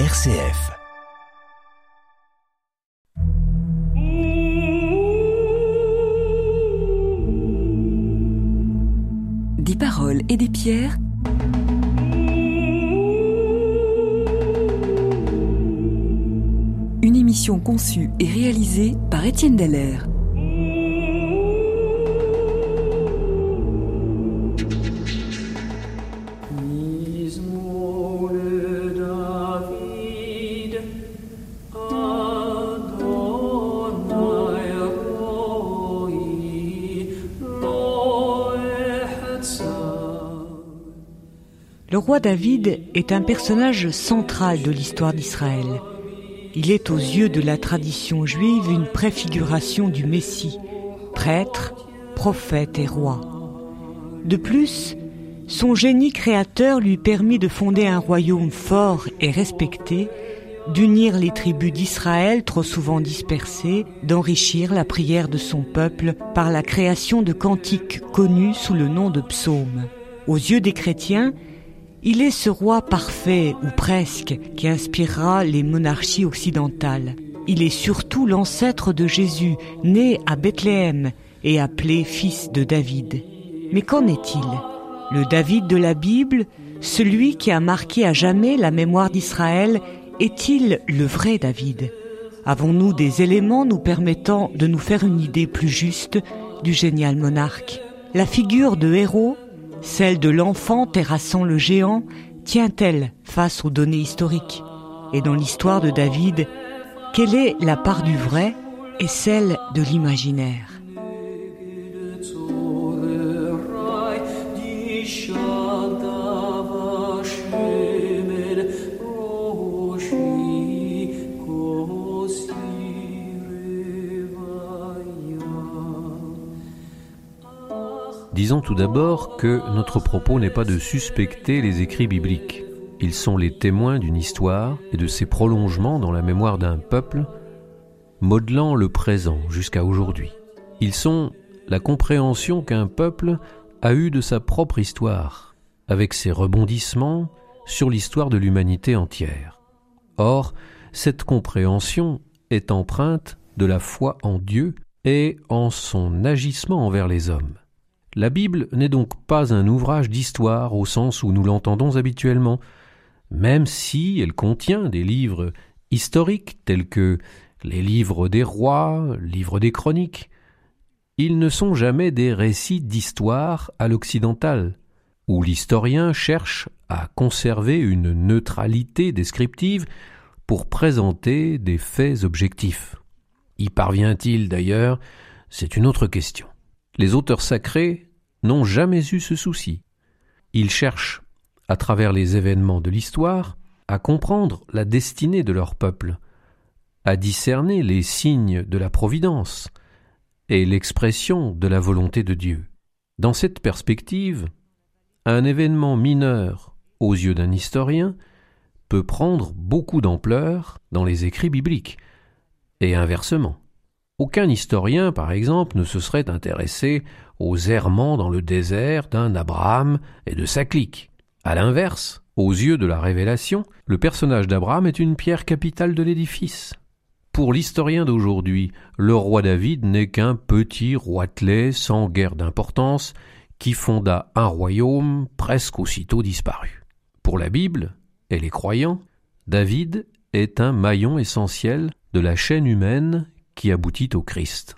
RCF. Des paroles et des pierres. Une émission conçue et réalisée par Étienne Dallaire. Roi David est un personnage central de l'histoire d'Israël. Il est aux yeux de la tradition juive une préfiguration du Messie, prêtre, prophète et roi. De plus, son génie créateur lui permit de fonder un royaume fort et respecté, d'unir les tribus d'Israël trop souvent dispersées, d'enrichir la prière de son peuple par la création de cantiques connus sous le nom de psaumes. Aux yeux des chrétiens, il est ce roi parfait, ou presque, qui inspirera les monarchies occidentales. Il est surtout l'ancêtre de Jésus, né à Bethléem et appelé fils de David. Mais qu'en est-il? Le David de la Bible, celui qui a marqué à jamais la mémoire d'Israël, est-il le vrai David? Avons-nous des éléments nous permettant de nous faire une idée plus juste du génial monarque? La figure de héros celle de l'enfant terrassant le géant tient-elle face aux données historiques Et dans l'histoire de David, quelle est la part du vrai et celle de l'imaginaire Disons tout d'abord que notre propos n'est pas de suspecter les écrits bibliques. Ils sont les témoins d'une histoire et de ses prolongements dans la mémoire d'un peuple, modelant le présent jusqu'à aujourd'hui. Ils sont la compréhension qu'un peuple a eue de sa propre histoire, avec ses rebondissements sur l'histoire de l'humanité entière. Or, cette compréhension est empreinte de la foi en Dieu et en son agissement envers les hommes. La Bible n'est donc pas un ouvrage d'histoire au sens où nous l'entendons habituellement, même si elle contient des livres historiques tels que les livres des rois, livres des chroniques. Ils ne sont jamais des récits d'histoire à l'occidental, où l'historien cherche à conserver une neutralité descriptive pour présenter des faits objectifs. Y parvient-il d'ailleurs? C'est une autre question. Les auteurs sacrés n'ont jamais eu ce souci. Ils cherchent, à travers les événements de l'histoire, à comprendre la destinée de leur peuple, à discerner les signes de la providence et l'expression de la volonté de Dieu. Dans cette perspective, un événement mineur aux yeux d'un historien peut prendre beaucoup d'ampleur dans les écrits bibliques, et inversement. Aucun historien, par exemple, ne se serait intéressé aux errements dans le désert d'un Abraham et de sa clique. À l'inverse, aux yeux de la révélation, le personnage d'Abraham est une pierre capitale de l'édifice. Pour l'historien d'aujourd'hui, le roi David n'est qu'un petit roitelet sans guère d'importance qui fonda un royaume presque aussitôt disparu. Pour la Bible et les croyants, David est un maillon essentiel de la chaîne humaine qui aboutit au Christ.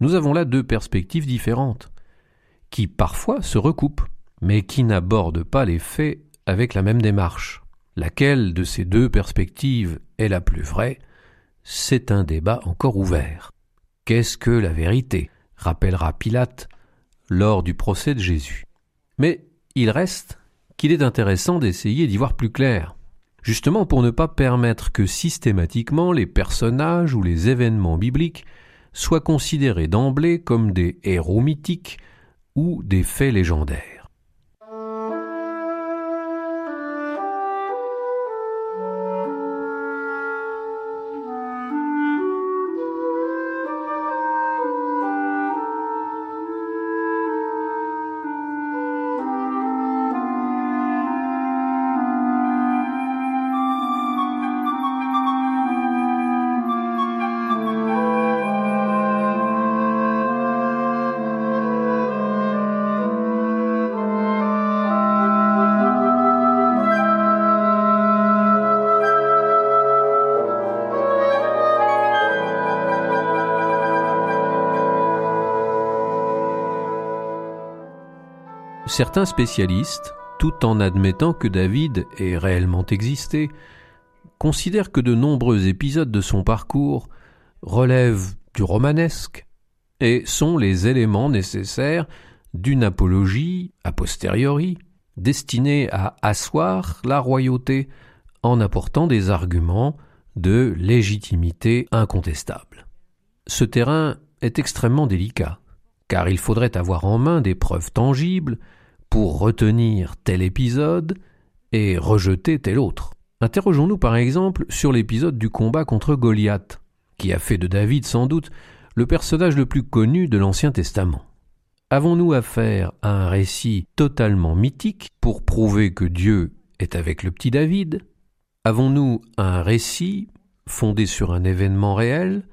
Nous avons là deux perspectives différentes, qui parfois se recoupent, mais qui n'abordent pas les faits avec la même démarche. Laquelle de ces deux perspectives est la plus vraie? C'est un débat encore ouvert. Qu'est-ce que la vérité? rappellera Pilate lors du procès de Jésus. Mais il reste qu'il est intéressant d'essayer d'y voir plus clair justement pour ne pas permettre que systématiquement les personnages ou les événements bibliques soient considérés d'emblée comme des héros mythiques ou des faits légendaires. Certains spécialistes, tout en admettant que David ait réellement existé, considèrent que de nombreux épisodes de son parcours relèvent du romanesque et sont les éléments nécessaires d'une apologie a posteriori destinée à asseoir la royauté en apportant des arguments de légitimité incontestable. Ce terrain est extrêmement délicat, car il faudrait avoir en main des preuves tangibles pour retenir tel épisode et rejeter tel autre. Interrogeons-nous par exemple sur l'épisode du combat contre Goliath, qui a fait de David sans doute le personnage le plus connu de l'Ancien Testament. Avons-nous affaire à un récit totalement mythique pour prouver que Dieu est avec le petit David? Avons-nous un récit fondé sur un événement réel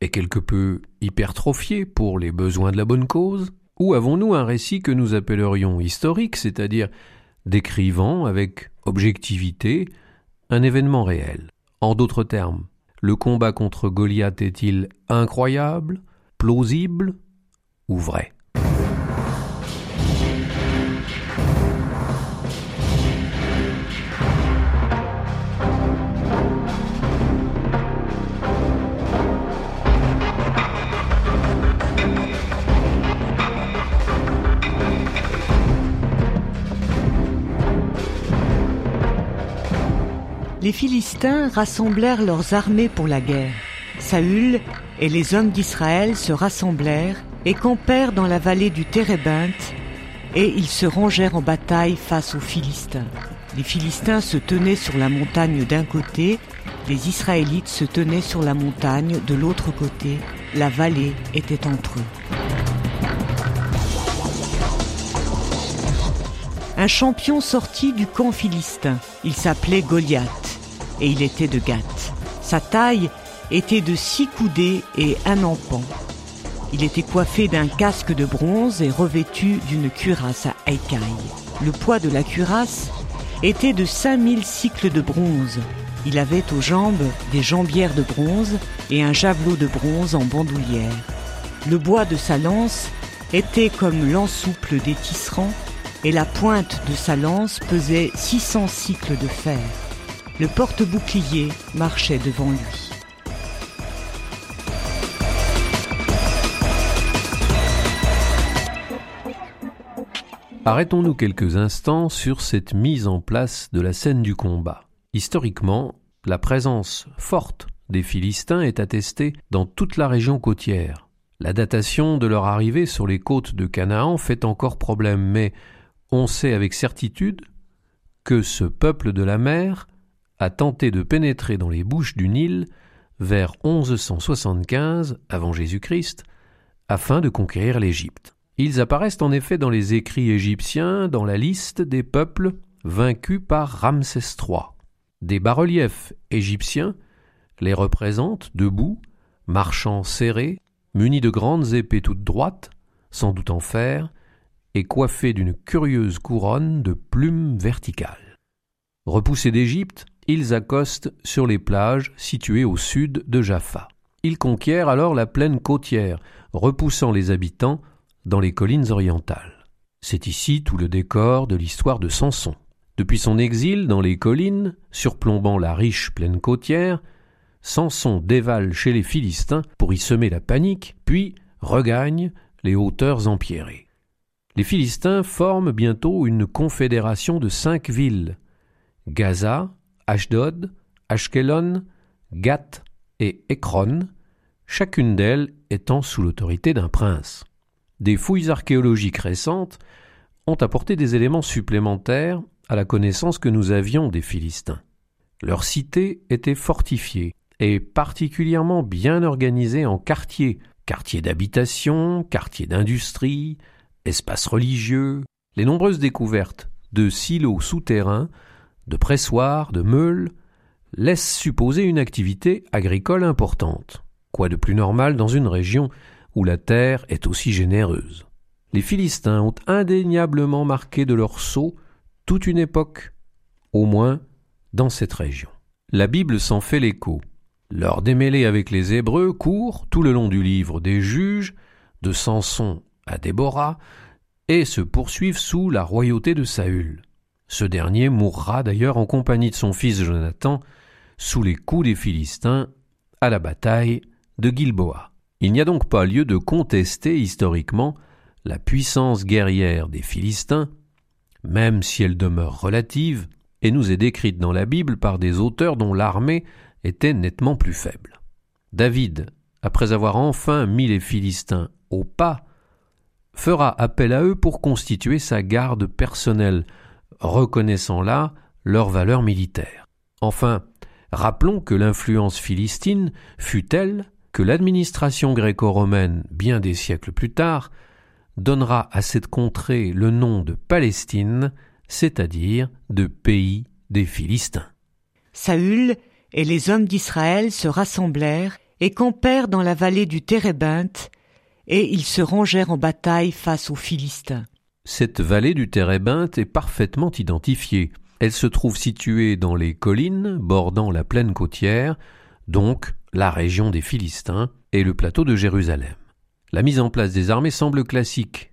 et quelque peu hypertrophié pour les besoins de la bonne cause? Ou avons-nous un récit que nous appellerions historique, c'est-à-dire décrivant avec objectivité un événement réel? En d'autres termes, le combat contre Goliath est-il incroyable, plausible ou vrai? Les Philistins rassemblèrent leurs armées pour la guerre. Saül et les hommes d'Israël se rassemblèrent et campèrent dans la vallée du Térébinthe, et ils se rangèrent en bataille face aux Philistins. Les Philistins se tenaient sur la montagne d'un côté, les Israélites se tenaient sur la montagne de l'autre côté, la vallée était entre eux. Un champion sortit du camp philistin. Il s'appelait Goliath et il était de Gath. Sa taille était de six coudées et un empan. Il était coiffé d'un casque de bronze et revêtu d'une cuirasse à écailles. Le poids de la cuirasse était de 5000 cycles de bronze. Il avait aux jambes des jambières de bronze et un javelot de bronze en bandoulière. Le bois de sa lance était comme l'ensouple des tisserands et la pointe de sa lance pesait 600 cycles de fer. Le porte-bouclier marchait devant lui. Arrêtons-nous quelques instants sur cette mise en place de la scène du combat. Historiquement, la présence forte des Philistins est attestée dans toute la région côtière. La datation de leur arrivée sur les côtes de Canaan fait encore problème, mais on sait avec certitude que ce peuple de la mer a tenté de pénétrer dans les bouches du Nil vers 1175 avant Jésus-Christ afin de conquérir l'Égypte. Ils apparaissent en effet dans les écrits égyptiens dans la liste des peuples vaincus par Ramsès III. Des bas-reliefs égyptiens les représentent debout, marchant serrés, munis de grandes épées toutes droites, sans doute en fer, et coiffés d'une curieuse couronne de plumes verticales. Repoussés d'Égypte, ils accostent sur les plages situées au sud de Jaffa. Ils conquièrent alors la plaine côtière, repoussant les habitants dans les collines orientales. C'est ici tout le décor de l'histoire de Samson. Depuis son exil dans les collines, surplombant la riche plaine côtière, Samson dévale chez les Philistins pour y semer la panique, puis regagne les hauteurs empierrées. Les Philistins forment bientôt une confédération de cinq villes Gaza, Ashdod, Ashkelon, Gath et Ekron, chacune d'elles étant sous l'autorité d'un prince. Des fouilles archéologiques récentes ont apporté des éléments supplémentaires à la connaissance que nous avions des Philistins. Leur cité était fortifiée et particulièrement bien organisée en quartiers, quartiers d'habitation, quartiers d'industrie, espaces religieux. Les nombreuses découvertes de silos souterrains de pressoirs, de meules, laisse supposer une activité agricole importante. Quoi de plus normal dans une région où la terre est aussi généreuse? Les Philistins ont indéniablement marqué de leur sceau toute une époque, au moins dans cette région. La Bible s'en fait l'écho. Leur démêlé avec les Hébreux court tout le long du livre des juges, de Samson à Déborah, et se poursuivent sous la royauté de Saül. Ce dernier mourra d'ailleurs en compagnie de son fils Jonathan sous les coups des Philistins à la bataille de Gilboa. Il n'y a donc pas lieu de contester historiquement la puissance guerrière des Philistins, même si elle demeure relative et nous est décrite dans la Bible par des auteurs dont l'armée était nettement plus faible. David, après avoir enfin mis les Philistins au pas, fera appel à eux pour constituer sa garde personnelle, reconnaissant là leur valeur militaire. Enfin, rappelons que l'influence philistine fut telle que l'administration gréco-romaine, bien des siècles plus tard, donnera à cette contrée le nom de Palestine, c'est-à-dire de pays des Philistins. Saül et les hommes d'Israël se rassemblèrent et campèrent dans la vallée du Térébinthe, et ils se rangèrent en bataille face aux Philistins. Cette vallée du Térébinthe est parfaitement identifiée. Elle se trouve située dans les collines bordant la plaine côtière, donc la région des Philistins et le plateau de Jérusalem. La mise en place des armées semble classique.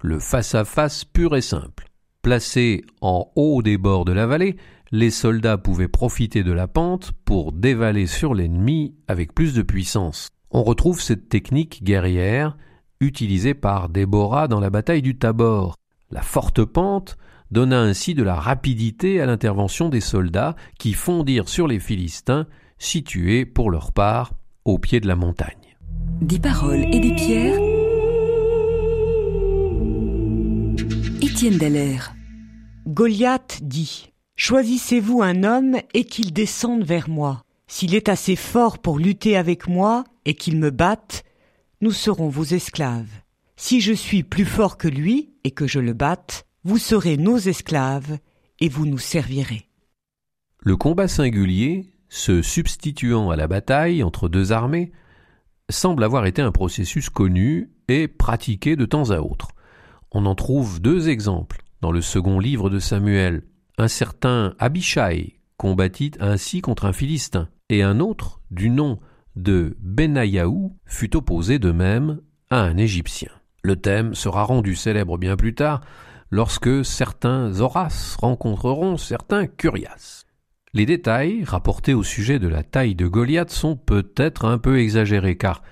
Le face-à-face pur et simple. Placés en haut des bords de la vallée, les soldats pouvaient profiter de la pente pour dévaler sur l'ennemi avec plus de puissance. On retrouve cette technique guerrière utilisée par Déborah dans la bataille du Tabor. La forte pente donna ainsi de la rapidité à l'intervention des soldats qui fondirent sur les Philistins situés pour leur part au pied de la montagne. Des paroles et des pierres. Étienne Dallaire. Goliath dit Choisissez-vous un homme et qu'il descende vers moi. S'il est assez fort pour lutter avec moi et qu'il me batte, nous serons vos esclaves. Si je suis plus fort que lui et que je le batte, vous serez nos esclaves et vous nous servirez. Le combat singulier, se substituant à la bataille entre deux armées, semble avoir été un processus connu et pratiqué de temps à autre. On en trouve deux exemples dans le second livre de Samuel. Un certain Abishai combattit ainsi contre un Philistin, et un autre, du nom de Benayahu, fut opposé de même à un Égyptien. Le thème sera rendu célèbre bien plus tard lorsque certains Horaces rencontreront certains Curias. Les détails rapportés au sujet de la taille de Goliath sont peut-être un peu exagérés car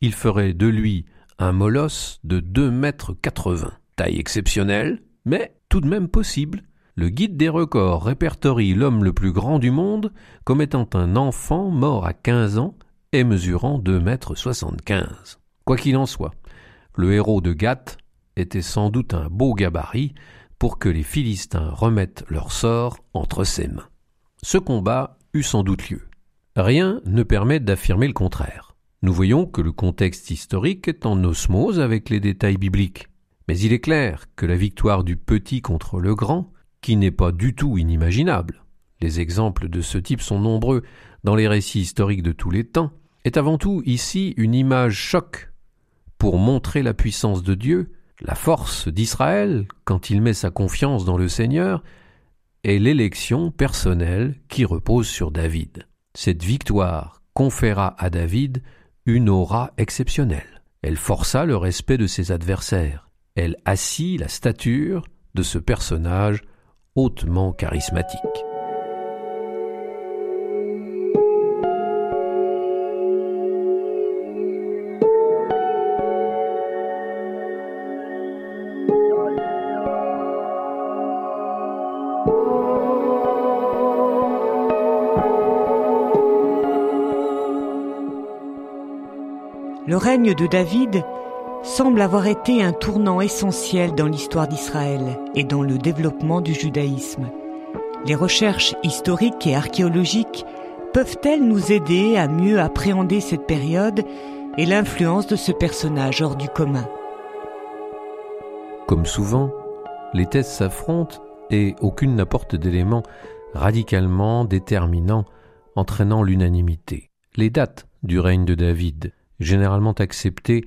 il ferait de lui un molosse de deux mètres quatre-vingts. Taille exceptionnelle, mais tout de même possible. Le guide des records répertorie l'homme le plus grand du monde comme étant un enfant mort à quinze ans et mesurant deux mètres soixante-quinze. Quoi qu'il en soit, le héros de Gath était sans doute un beau gabarit pour que les Philistins remettent leur sort entre ses mains. Ce combat eut sans doute lieu. Rien ne permet d'affirmer le contraire. Nous voyons que le contexte historique est en osmose avec les détails bibliques. Mais il est clair que la victoire du petit contre le grand, qui n'est pas du tout inimaginable, les exemples de ce type sont nombreux dans les récits historiques de tous les temps, est avant tout ici une image choc pour montrer la puissance de Dieu, la force d'Israël quand il met sa confiance dans le Seigneur, est l'élection personnelle qui repose sur David. Cette victoire conféra à David une aura exceptionnelle. Elle força le respect de ses adversaires. Elle assit la stature de ce personnage hautement charismatique. Règne de David semble avoir été un tournant essentiel dans l'histoire d'Israël et dans le développement du judaïsme. Les recherches historiques et archéologiques peuvent-elles nous aider à mieux appréhender cette période et l'influence de ce personnage hors du commun? Comme souvent, les thèses s'affrontent et aucune n'apporte d'éléments radicalement déterminants entraînant l'unanimité. Les dates du règne de David généralement acceptées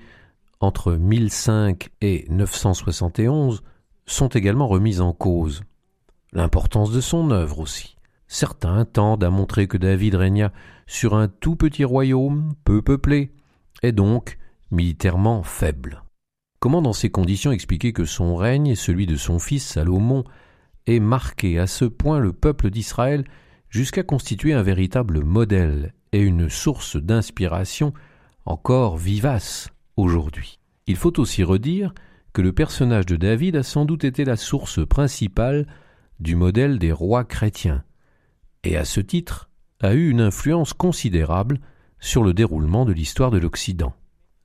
entre 1005 et 971, sont également remises en cause. L'importance de son œuvre aussi. Certains tendent à montrer que David régna sur un tout petit royaume peu peuplé, et donc militairement faible. Comment dans ces conditions expliquer que son règne et celui de son fils Salomon ait marqué à ce point le peuple d'Israël jusqu'à constituer un véritable modèle et une source d'inspiration encore vivace aujourd'hui Il faut aussi redire que le personnage de David a sans doute été la source principale du modèle des rois chrétiens, et à ce titre a eu une influence considérable sur le déroulement de l'histoire de l'Occident.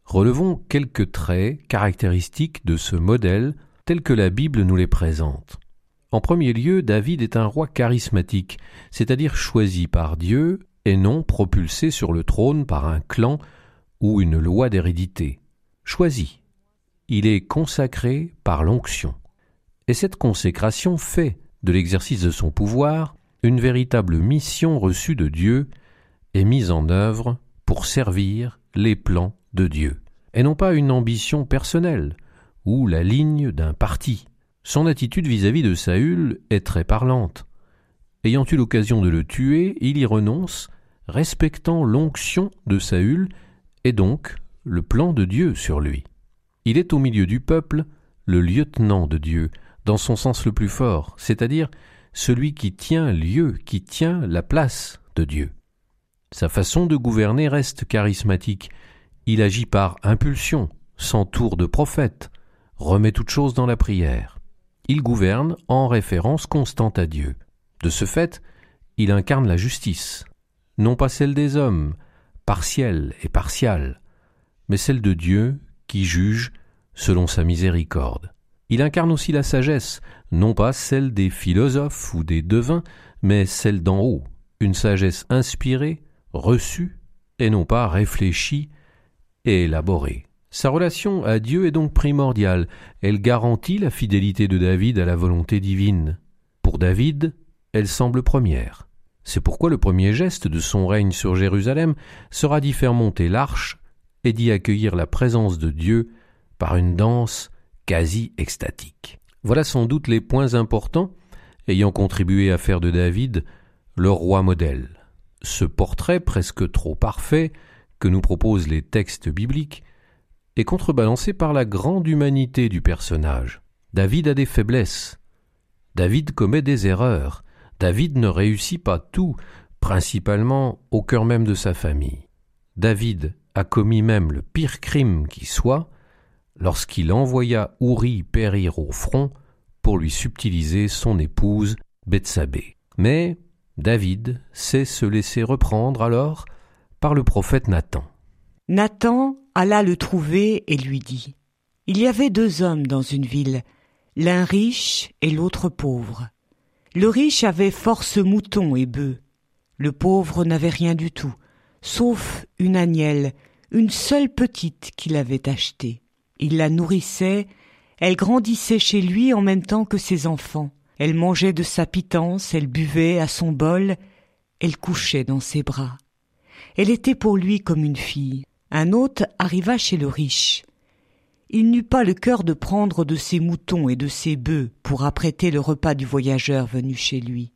Relevons quelques traits caractéristiques de ce modèle tel que la Bible nous les présente. En premier lieu, David est un roi charismatique, c'est-à-dire choisi par Dieu et non propulsé sur le trône par un clan ou une loi d'hérédité. Choisi. Il est consacré par l'onction. Et cette consécration fait de l'exercice de son pouvoir une véritable mission reçue de Dieu et mise en œuvre pour servir les plans de Dieu, et non pas une ambition personnelle ou la ligne d'un parti. Son attitude vis-à-vis de Saül est très parlante. Ayant eu l'occasion de le tuer, il y renonce, respectant l'onction de Saül et donc le plan de Dieu sur lui. Il est au milieu du peuple le lieutenant de Dieu, dans son sens le plus fort, c'est-à-dire celui qui tient lieu, qui tient la place de Dieu. Sa façon de gouverner reste charismatique, il agit par impulsion, s'entoure de prophètes, remet toutes choses dans la prière. Il gouverne en référence constante à Dieu. De ce fait, il incarne la justice, non pas celle des hommes, partielle et partiale, mais celle de Dieu qui juge selon sa miséricorde. Il incarne aussi la sagesse, non pas celle des philosophes ou des devins, mais celle d'en haut, une sagesse inspirée, reçue, et non pas réfléchie élaborée. Sa relation à Dieu est donc primordiale, elle garantit la fidélité de David à la volonté divine. Pour David, elle semble première. C'est pourquoi le premier geste de son règne sur Jérusalem sera d'y faire monter l'arche et d'y accueillir la présence de Dieu par une danse quasi extatique. Voilà sans doute les points importants ayant contribué à faire de David le roi modèle. Ce portrait presque trop parfait que nous proposent les textes bibliques est contrebalancé par la grande humanité du personnage. David a des faiblesses. David commet des erreurs. David ne réussit pas tout, principalement au cœur même de sa famille. David a commis même le pire crime qui soit lorsqu'il envoya Ouri périr au front pour lui subtiliser son épouse Bethsabée. Mais David sait se laisser reprendre alors par le prophète Nathan. Nathan alla le trouver et lui dit Il y avait deux hommes dans une ville, l'un riche et l'autre pauvre. Le riche avait force moutons et bœufs. Le pauvre n'avait rien du tout, sauf une agnelle, une seule petite qu'il avait achetée. Il la nourrissait, elle grandissait chez lui en même temps que ses enfants. Elle mangeait de sa pitance, elle buvait à son bol, elle couchait dans ses bras. Elle était pour lui comme une fille. Un hôte arriva chez le riche. Il n'eut pas le cœur de prendre de ses moutons et de ses bœufs pour apprêter le repas du voyageur venu chez lui.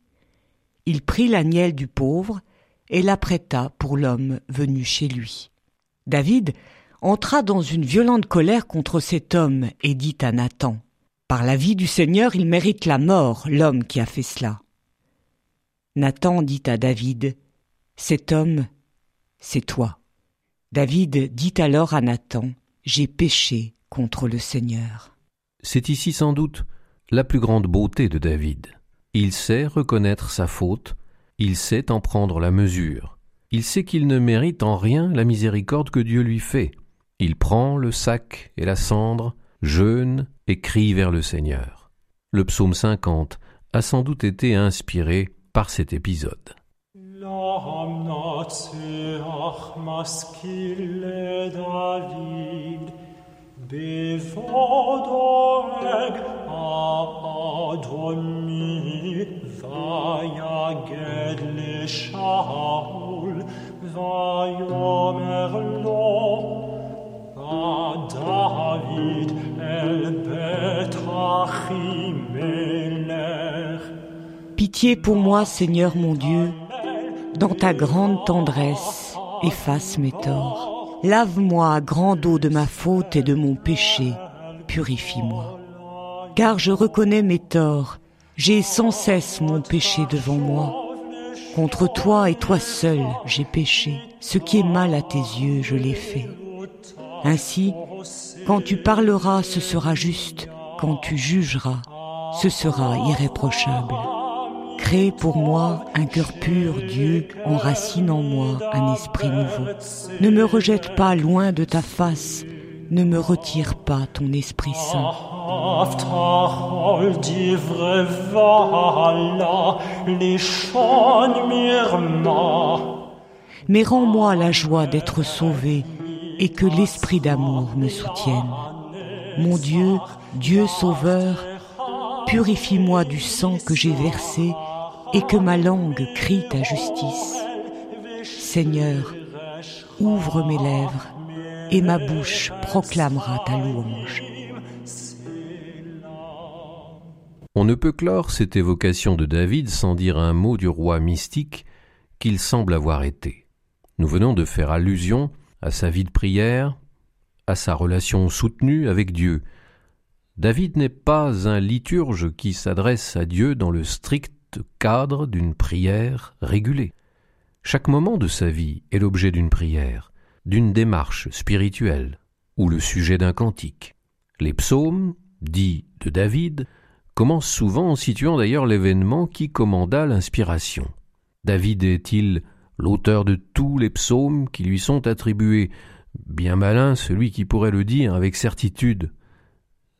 Il prit l'agnelle du pauvre et l'apprêta pour l'homme venu chez lui. David entra dans une violente colère contre cet homme et dit à Nathan Par la vie du Seigneur, il mérite la mort, l'homme qui a fait cela. Nathan dit à David Cet homme, c'est toi. David dit alors à Nathan J'ai péché contre le Seigneur. C'est ici sans doute la plus grande beauté de David. Il sait reconnaître sa faute, il sait en prendre la mesure, il sait qu'il ne mérite en rien la miséricorde que Dieu lui fait. Il prend le sac et la cendre, jeûne et crie vers le Seigneur. Le psaume 50 a sans doute été inspiré par cet épisode. Pitié pour moi, Seigneur mon Dieu, dans ta grande tendresse, efface mes torts. Lave-moi grande eau de ma faute et de mon péché, purifie-moi. Car je reconnais mes torts, j'ai sans cesse mon péché devant moi. Contre toi et toi seul j'ai péché, ce qui est mal à tes yeux je l'ai fait. Ainsi, quand tu parleras, ce sera juste, quand tu jugeras, ce sera irréprochable. Crée pour moi un cœur pur, Dieu, enracine en moi un esprit nouveau. Ne me rejette pas loin de ta face, ne me retire pas ton Esprit Saint. Mais rends-moi la joie d'être sauvé et que l'Esprit d'amour me soutienne. Mon Dieu, Dieu Sauveur, purifie-moi du sang que j'ai versé et que ma langue crie ta justice. Seigneur, ouvre mes lèvres et ma bouche proclamera ta louange. On ne peut clore cette évocation de David sans dire un mot du roi mystique qu'il semble avoir été. Nous venons de faire allusion à sa vie de prière, à sa relation soutenue avec Dieu. David n'est pas un liturge qui s'adresse à Dieu dans le strict cadre d'une prière régulée. Chaque moment de sa vie est l'objet d'une prière, d'une démarche spirituelle ou le sujet d'un cantique. Les psaumes, dits de David, commencent souvent en situant d'ailleurs l'événement qui commanda l'inspiration. David est-il l'auteur de tous les psaumes qui lui sont attribués? Bien malin celui qui pourrait le dire avec certitude.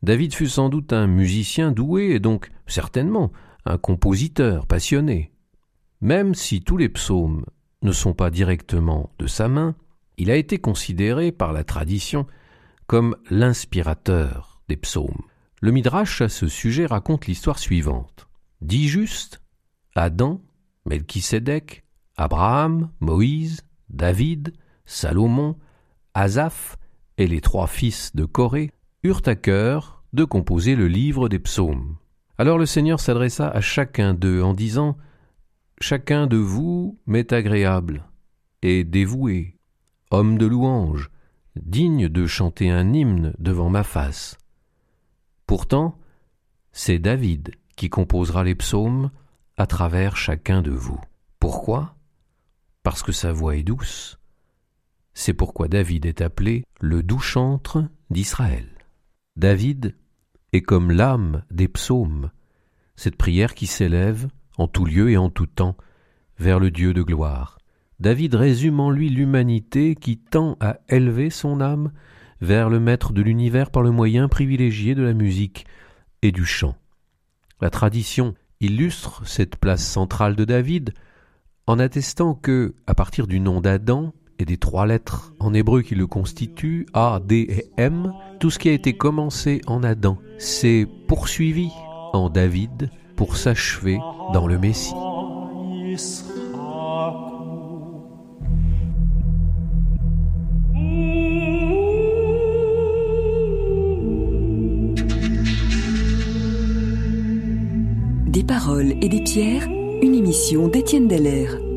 David fut sans doute un musicien doué et donc certainement un compositeur passionné. Même si tous les psaumes ne sont pas directement de sa main, il a été considéré par la tradition comme l'inspirateur des psaumes. Le Midrash à ce sujet raconte l'histoire suivante. Dix justes, Adam, Melchisédek, Abraham, Moïse, David, Salomon, Asaph et les trois fils de Corée eurent à cœur de composer le livre des psaumes. Alors le Seigneur s'adressa à chacun d'eux en disant Chacun de vous m'est agréable et dévoué, homme de louange, digne de chanter un hymne devant ma face. Pourtant, c'est David qui composera les psaumes à travers chacun de vous. Pourquoi? Parce que sa voix est douce. C'est pourquoi David est appelé le doux chantre d'Israël. David est comme l'âme des psaumes, cette prière qui s'élève en tout lieu et en tout temps vers le Dieu de gloire. David résume en lui l'humanité qui tend à élever son âme vers le maître de l'univers par le moyen privilégié de la musique et du chant. La tradition illustre cette place centrale de David en attestant que, à partir du nom d'Adam et des trois lettres en hébreu qui le constituent, A, D et M, tout ce qui a été commencé en Adam s'est poursuivi en David pour s'achever dans le Messie. Des paroles et des pierres, une émission d'Étienne Deller.